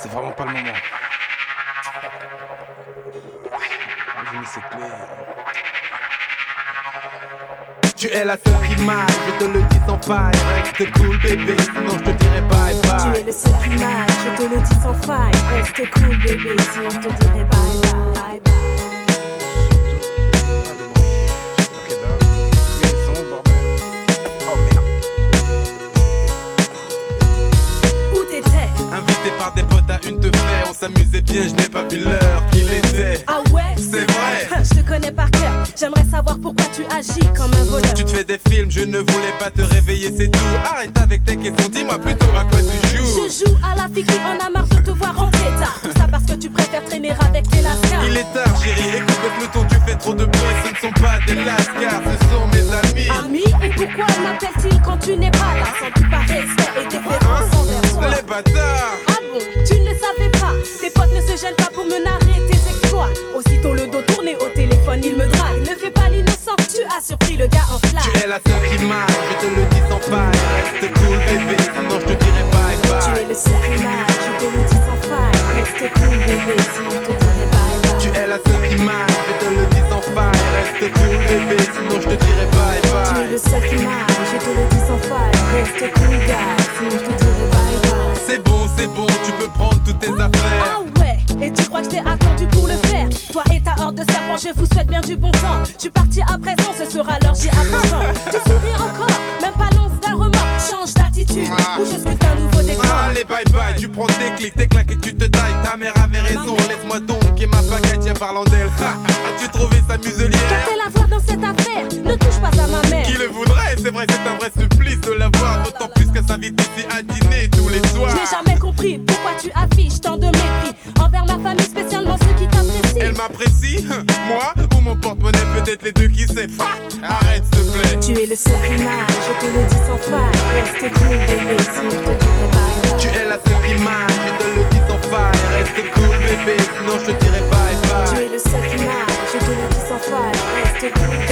c'est vraiment pas le moment. J'ai mis clé. Tu es la seule qui m'aille, je te le dis sans faille. Reste cool bébé, sinon je te dirai bye bye. Tu es le seul qui m'aille, je te le dis sans faille. Reste cool bébé, sinon je te dirai bye bye. bye. Où s'amusait bien, je n'ai pas vu l'heure qu'il était. Ah ouais? C'est vrai. Je te connais par cœur, j'aimerais savoir pourquoi tu agis comme un voleur. Tu te fais des films, je ne voulais pas te réveiller, c'est tout. Arrête avec tes questions, dis-moi plutôt à quoi tu joues. Je joue à la fille qui en a marre de te voir rentrer tard. Tout ça parce que tu préfères traîner avec tes lascars. Il est tard, chérie, écoute le peloton, tu fais trop de bruit. Ce ne sont pas des lascars, ce sont mes amis. Ami, et pourquoi m'appelle-t-il quand tu n'es pas là? Sans-tu pas respect et déférence envers toi Les bâtards. Le seul qui m'aille, je te le dis sans faille Reste cool gars, sinon je te dirai bye bye C'est bon, c'est bon, tu peux prendre toutes tes affaires. Ah ouais, et tu crois que je t'ai attendu pour le faire? Toi et ta horde de serpents, je vous souhaite bien du bon temps. Je suis parti à présent, ce sera l'heure, j'y apprends Tu souris encore, même pas l'once d'un remords. Change d'attitude, ou je suis un nouveau décor. Allez, bye bye, tu prends tes clics, tes claques et tu te tailles. Ta mère avait raison, laisse-moi donc et ma baguette, tiens, parlant d'elle. As-tu trouvé sa muselière Qu'a-t-elle à voir dans cette affaire C'est vrai, c'est un vrai supplice de la voir. D'autant plus qu'elle s'invite ici à dîner tous les soirs. Je n'ai jamais compris pourquoi tu affiches tant de mépris Envers ma famille, spécialement ceux qui t'apprécient Elle m'apprécie, moi ou mon porte-monnaie, peut-être les deux qui sait. Arrête, s'il te plaît. Tu es le seul m'aille, je te le dis sans faille Reste cool bébé, sinon je te dirai bye Tu es la seule m'aille, je te le dis sans faille. Reste cool, bébé, sinon je te dirai bye Tu bye. es le seul m'aille, je te le dis sans faille Reste cool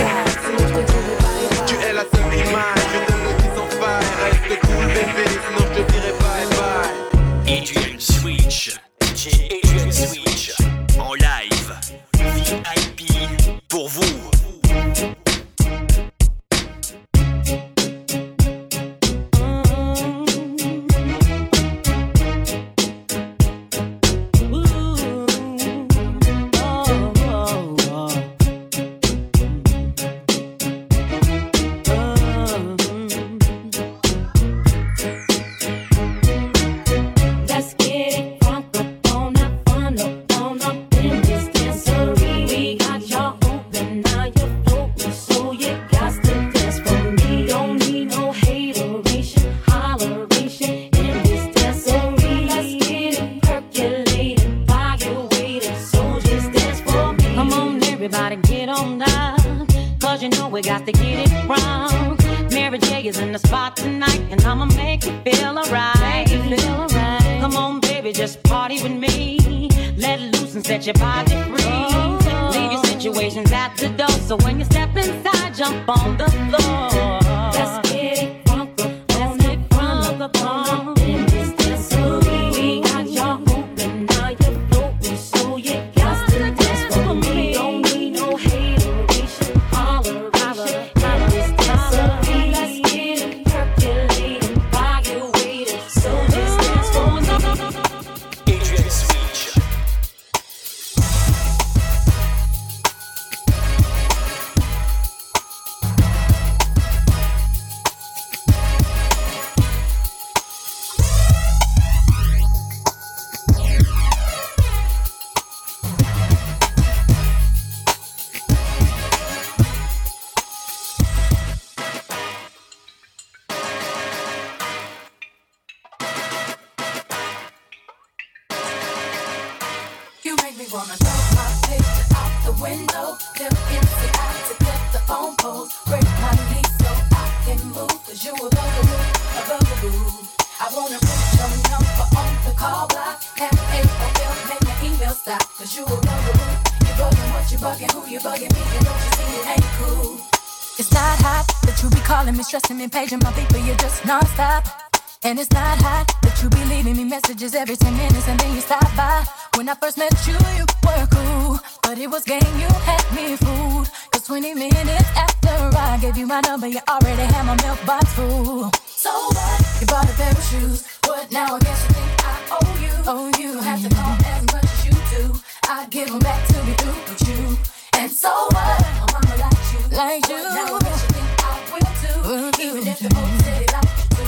messages every 10 minutes and then you stop by. When I first met you, you were cool. But it was game, you had me fooled. Cause 20 minutes after I gave you my number, you already had my milk box full. So what? You bought a pair of shoes. What now? I guess you think I owe you. Oh, you don't have to call as much as you do. I give them back to be through with you. And so what? My mama likes you. Like you. Now I guess you think I will too. Even if the folks said it like you do.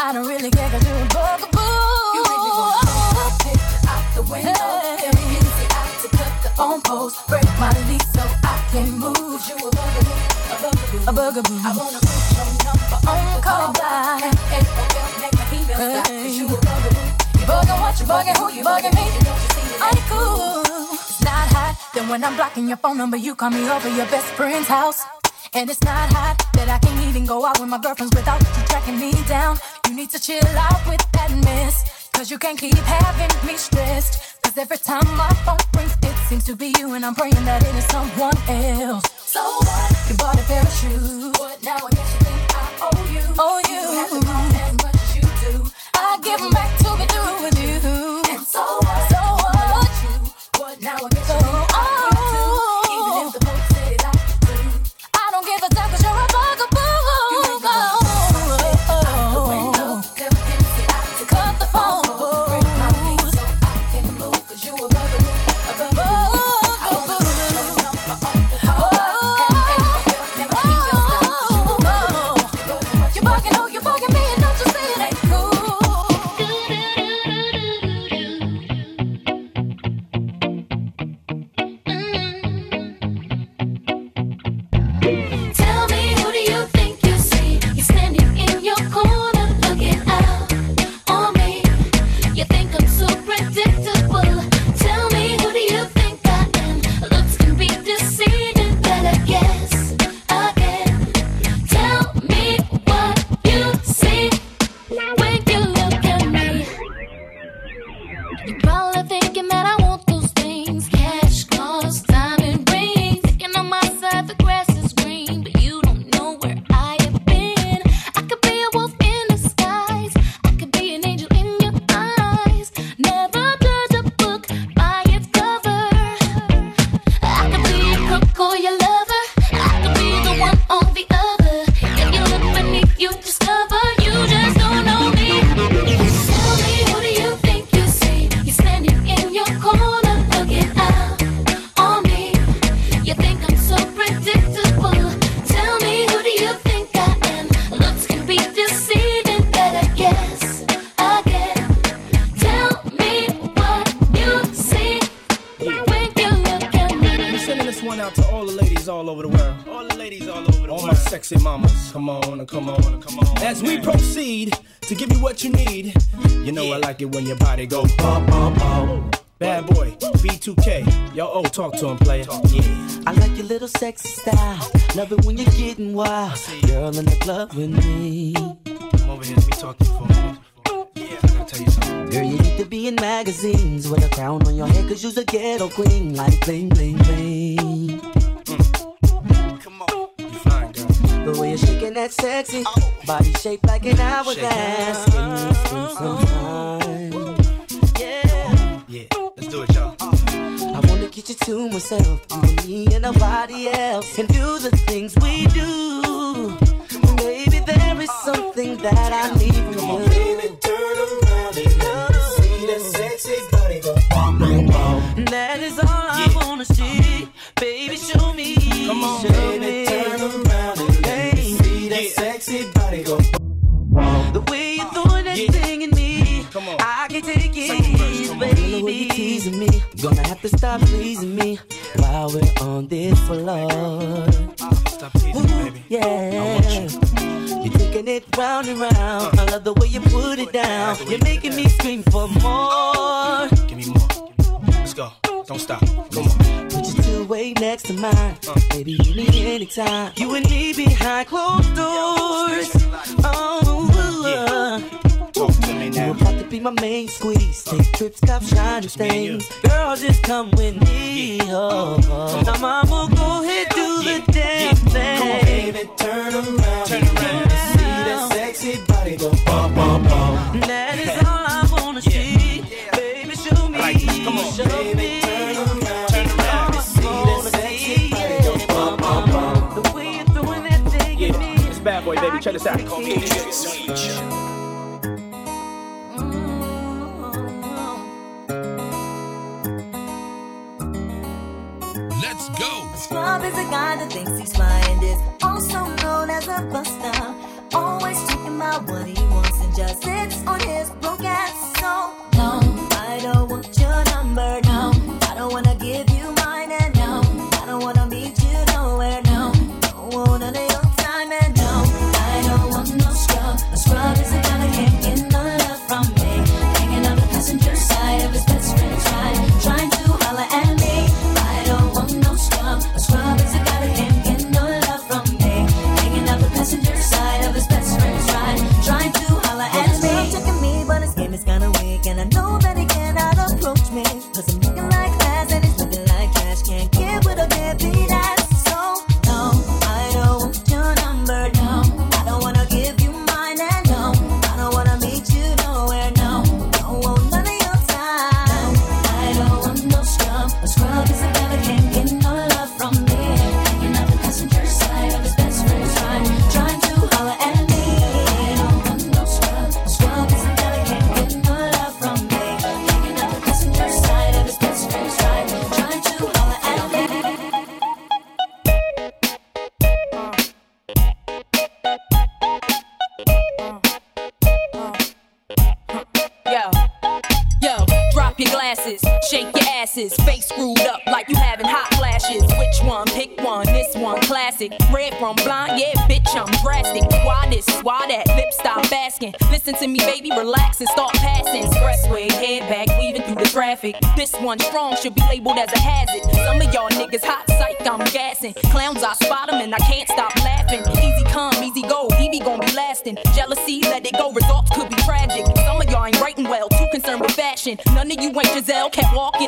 I don't really care cause you're a bugaboo. Window. Tell me easy out to the phone post. Break my lease so I can move. You a bugaboo, a bugaboo. A bugaboo. I wanna put your number on call by. Hey, don't oh, make my email stop. Cause you a bugaboo. You bugging what you bugging, who you bugging me? You cool? It's not hot. Then when I'm blocking your phone number, you call me over your best friend's house. And it's not hot that I can't even go out with my girlfriends without you tracking me down. You need to chill out with that mess. Cause you can't keep having me stressed. Cause every time my phone rings, it seems to be you, and I'm praying that it is someone else. So what? You bought a pair of shoes. What now? I guess you think I owe you. Oh, you. You have to as much as you do. I give them back to Girl in the club with me. Come over here, let me talk to you for a minute. Yeah, I gotta tell you something. Girl, you need to be in magazines with a crown on your head, cause you's a ghetto queen. Like bling, bling, bling. Mm. Come on. You fine, girl. The way you're shaking that sexy body shaped like an hourglass. Can you spend some time? Yeah. Yeah, let's do it, y'all. I wanna get you to myself, you and me and nobody else, and do the things we do. Baby, there is something that I need from you. Come on, baby, turn around and let me see that sexy body go bump and bump. That is all I wanna see. Baby, show me. Come on, show baby, me. turn around and let me see that sexy body go. The way you're throwing that Yeah. thing in me, Come on. I can take Second verse, it, come on. baby. When you teasing me, gonna have to stop pleasing me while we're on this floor. Stop teasing me, baby. Yeah. You're taking it round and round. I love the way you put it down. You're making me scream for more. Give me more. Let's go. Don't stop. Come on. Put your two way next to mine. Baby, you need anytime. You and me behind closed doors. Oh, uh. Talk to me now. You about to be my main squeeze. Take trips, cop shiny things. Girl, just come with me. Oh, oh. Now mama, go ahead, do yeah. the damn thing. Come on, baby, turn around. Turn around. See that sexy body go bum, bum, bum. That is all I wanna yeah. see. Baby, show me. Come on, show me. turn around. Turn. See that sexy body go. The way you're throwing that thing. It's bad boy, baby. Check this out. is a guy that thinks he's fine. is also known as a buster. Always taking my what he wants and just sits on one strong should be labeled as a hazard. Some of y'all niggas hot psych, I'm gassing. Clowns, I spot them and I can't stop laughing. Easy come, easy go, he be gon' be lasting. Jealousy, let it go, results could be tragic. Some of y'all ain't writing well, too concerned with fashion. None of you ain't Giselle, can't walk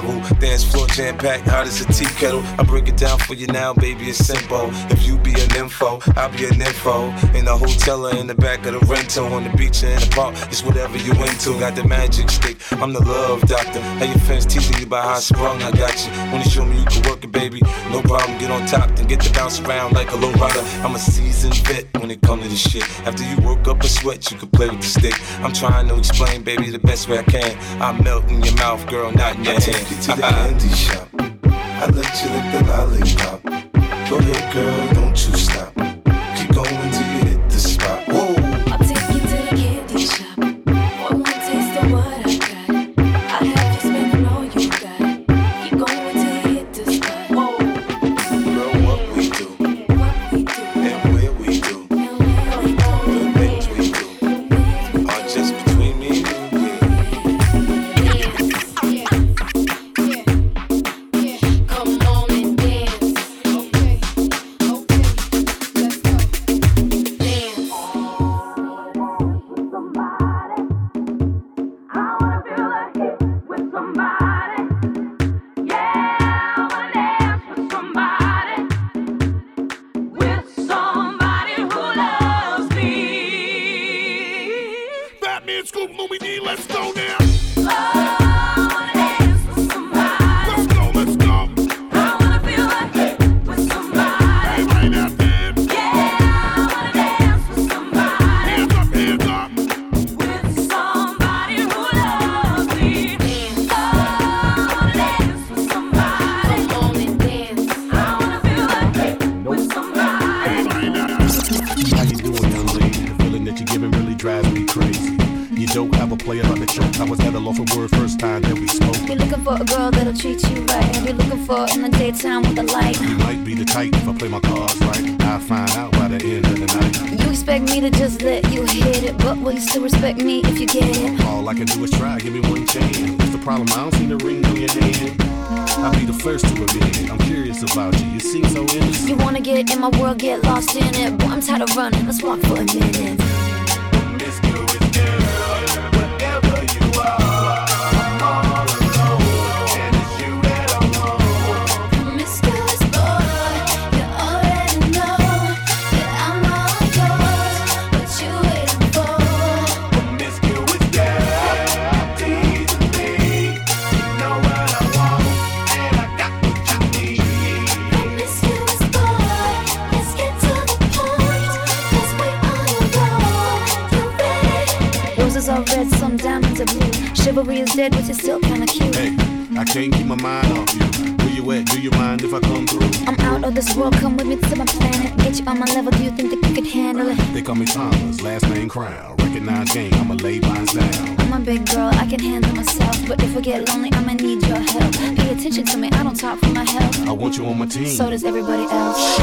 level. Dance floor jam packed, hot as a tea kettle. I break it down for you now, baby, it's simple. If you be an info, I'll be an info. In the hotel or in the back of the rental, on the beach or in the park, it's whatever you into. Got the magic stick, I'm the love doctor. How your fans teasing you about how I sprung, I got you. Wanna show me you can work it, baby? No problem, get on top, then get to bounce around like a low rider. I'm a seasoned vet when it comes to this shit. After you work up a sweat, you can play with the stick. I'm trying to explain, baby, the best way I can. I melt in your mouth, girl, not in your I hand. Take you to the candy shop. I let you lick the lollipop. Go ahead, girl, don't you stop. Keep going play my cards right, I find out by the end of the night. You expect me to just let you hit it, but will you still respect me if you get it? All I can do is try, give me one chance. What's the problem? I don't see the ring on your hand. I'll be the first to admit it. I'm curious about you. You seem so innocent. You wanna get in my world, get lost in it. Boy, I'm tired of running. Let's walk for a minute. Chivalry is dead, but is still kinda cute. Hey, I can't keep my mind off you. Where you at? Do you mind if I come through? I'm out of this world, come with me to my planet. Get you on my level, do you think that you could handle it? They call me Thomas, last name Crown. Recognize gang, I'ma lay mine down. I'm a big girl, I can handle myself. But if I get lonely, I'ma need your help. Pay attention to me, I don't talk for my health. I want you on my team. So does everybody else.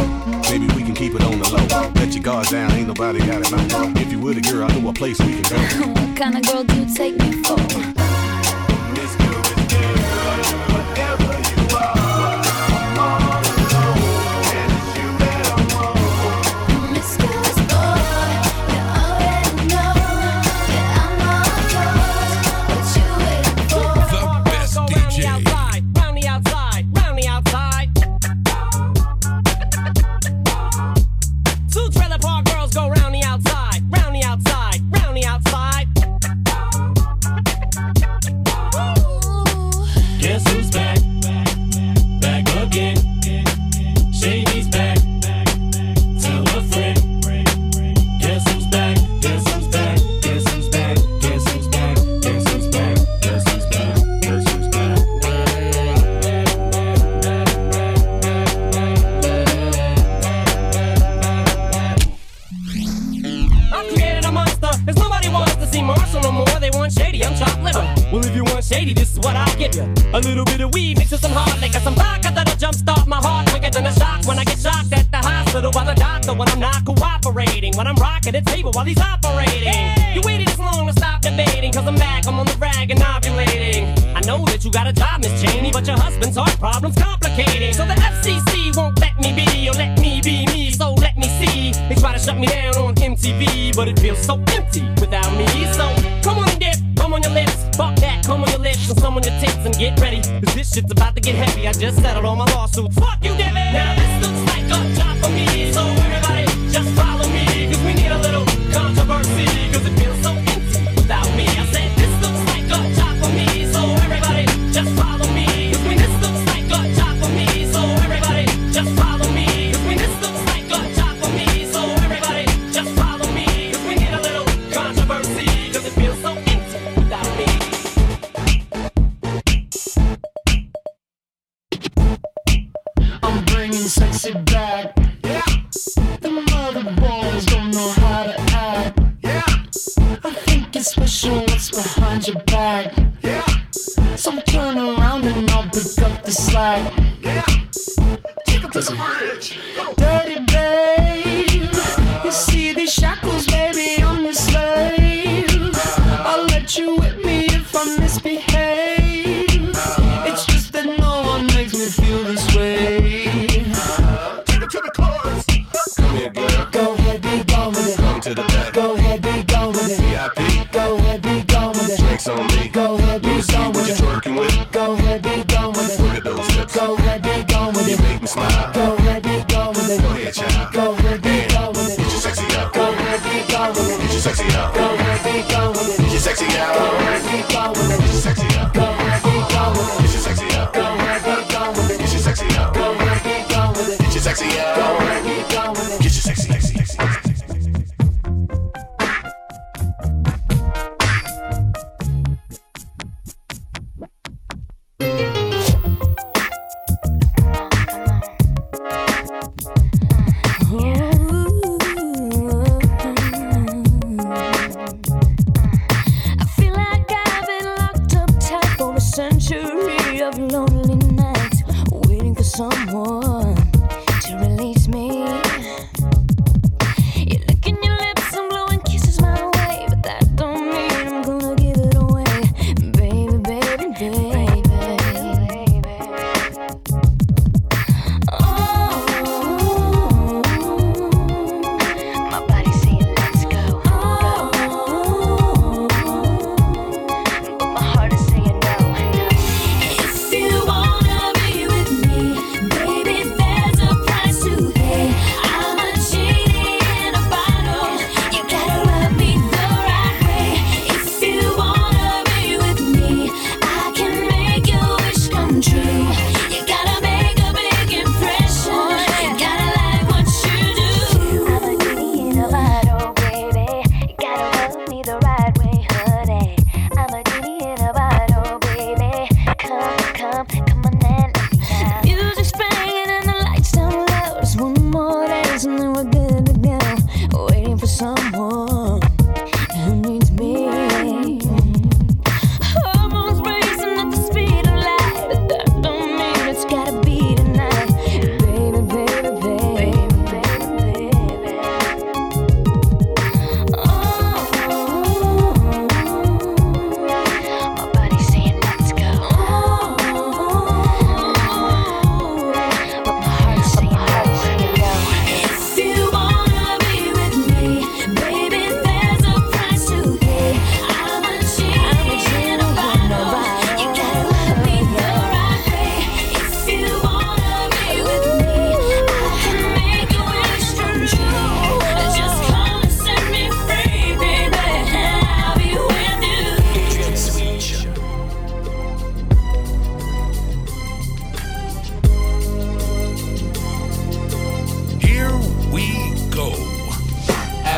Maybe we can keep it on the low. Let your guard down, ain't nobody got it. If you were the girl, I know a place we can go. what kind of girl do you take me for? sexy. Go with it, go with it. Get your sexy up.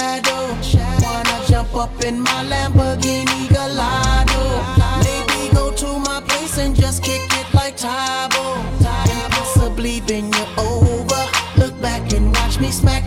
shadow. Wanna jump up in my Lamborghini Gallardo. Maybe go to my place and just kick it like Tae Bo. And possibly bend you over. Look back and watch me smack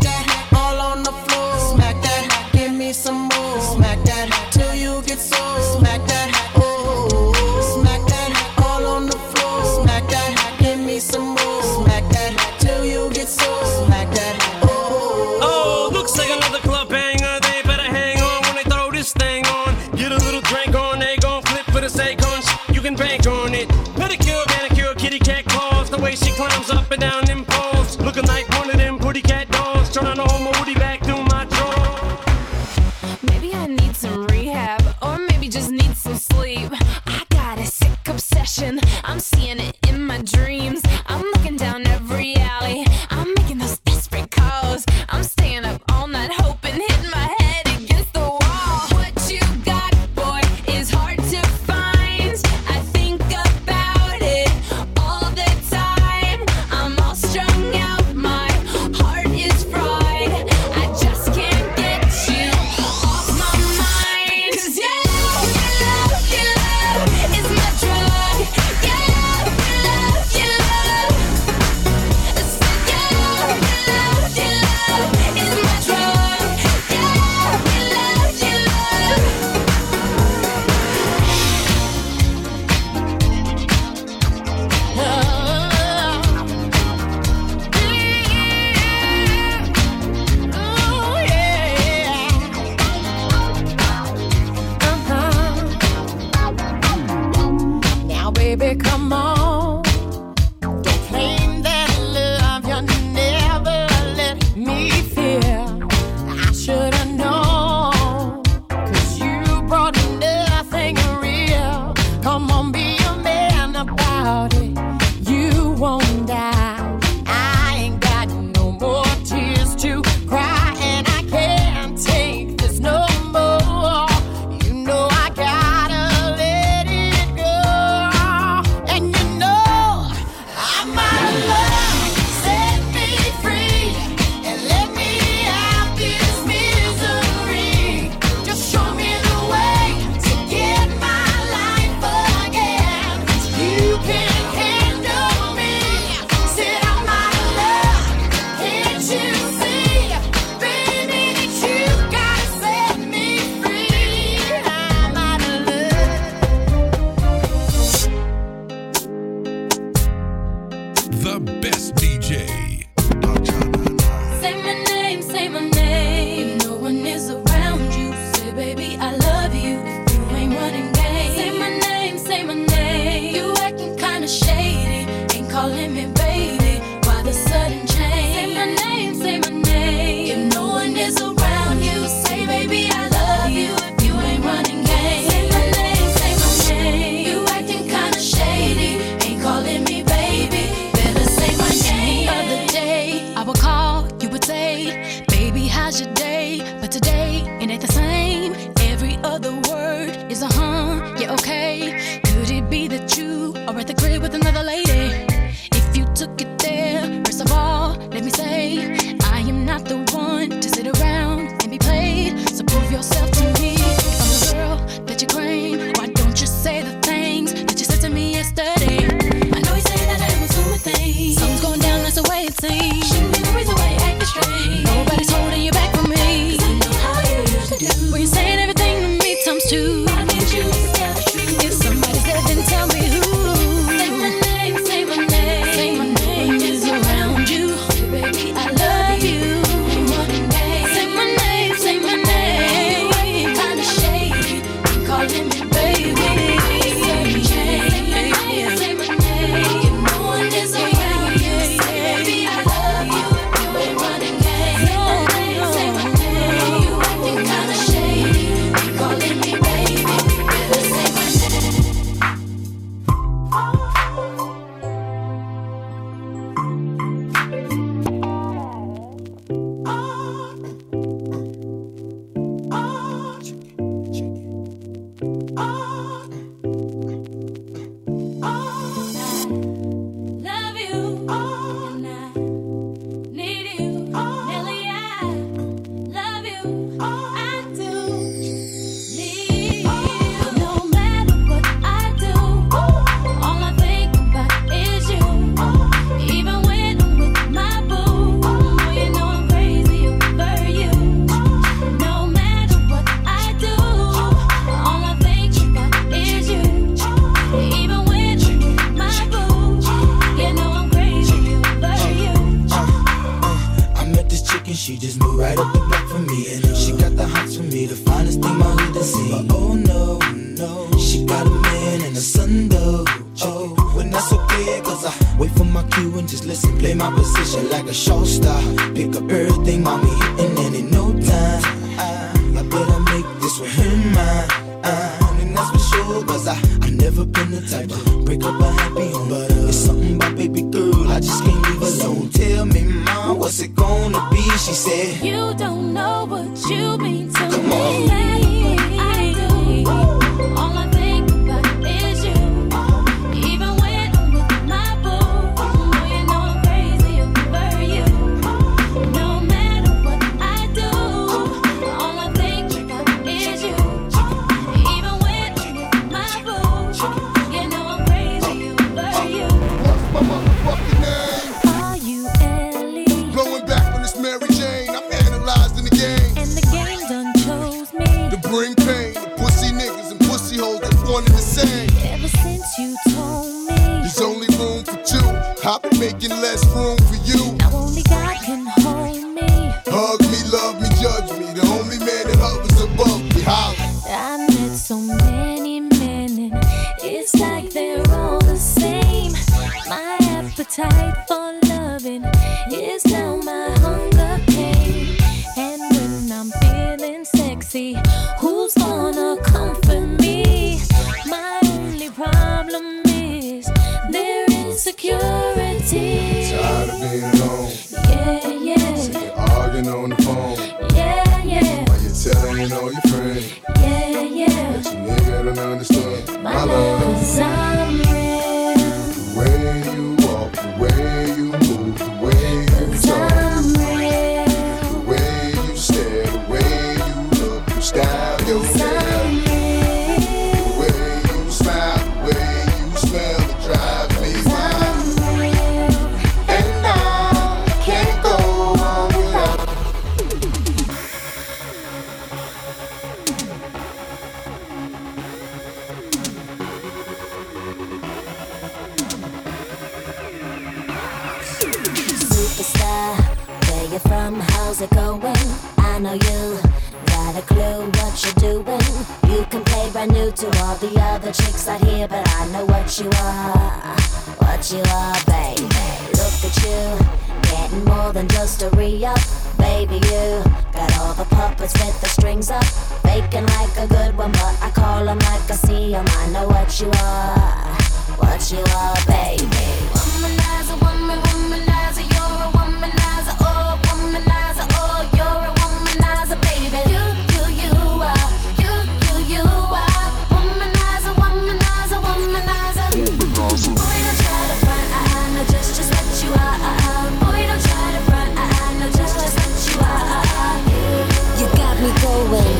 glowing.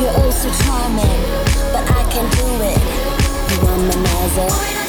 You're also charming, but I can do it. You are my mother.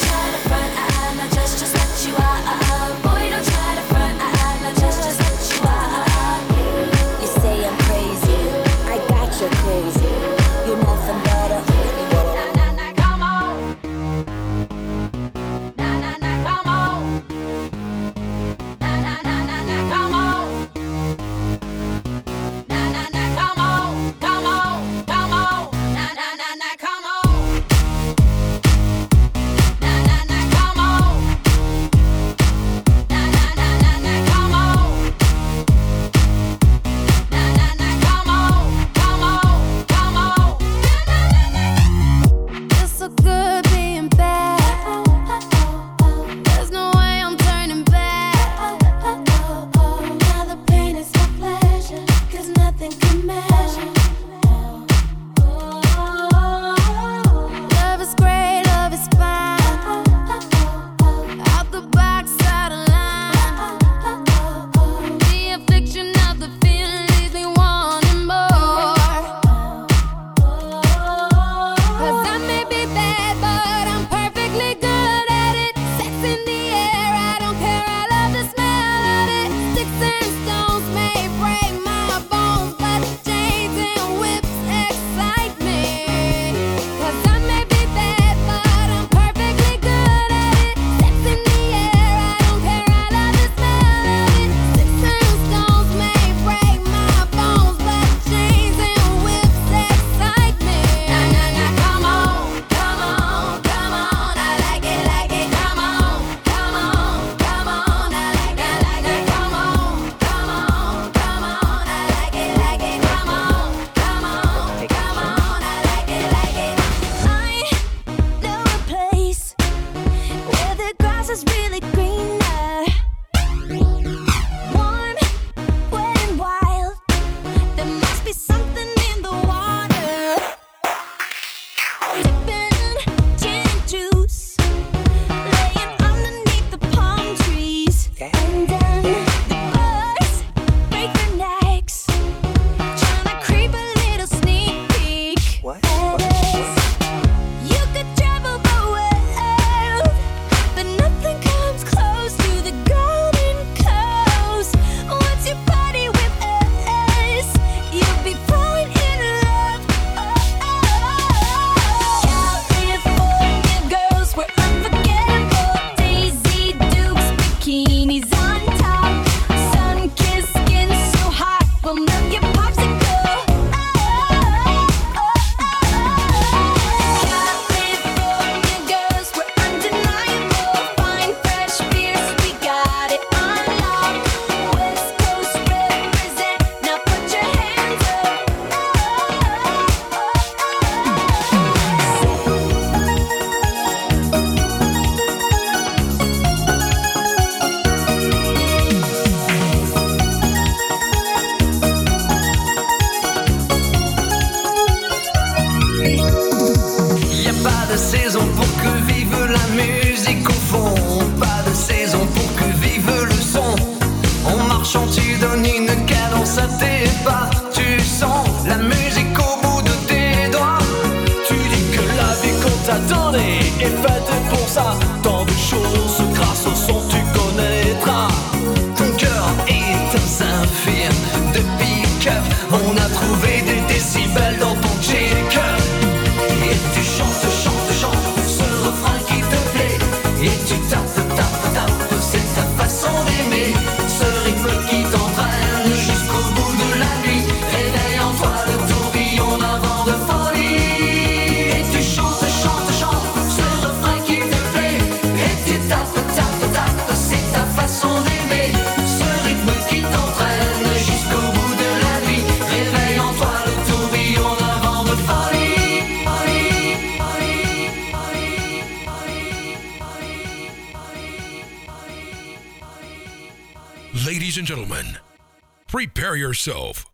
Ladies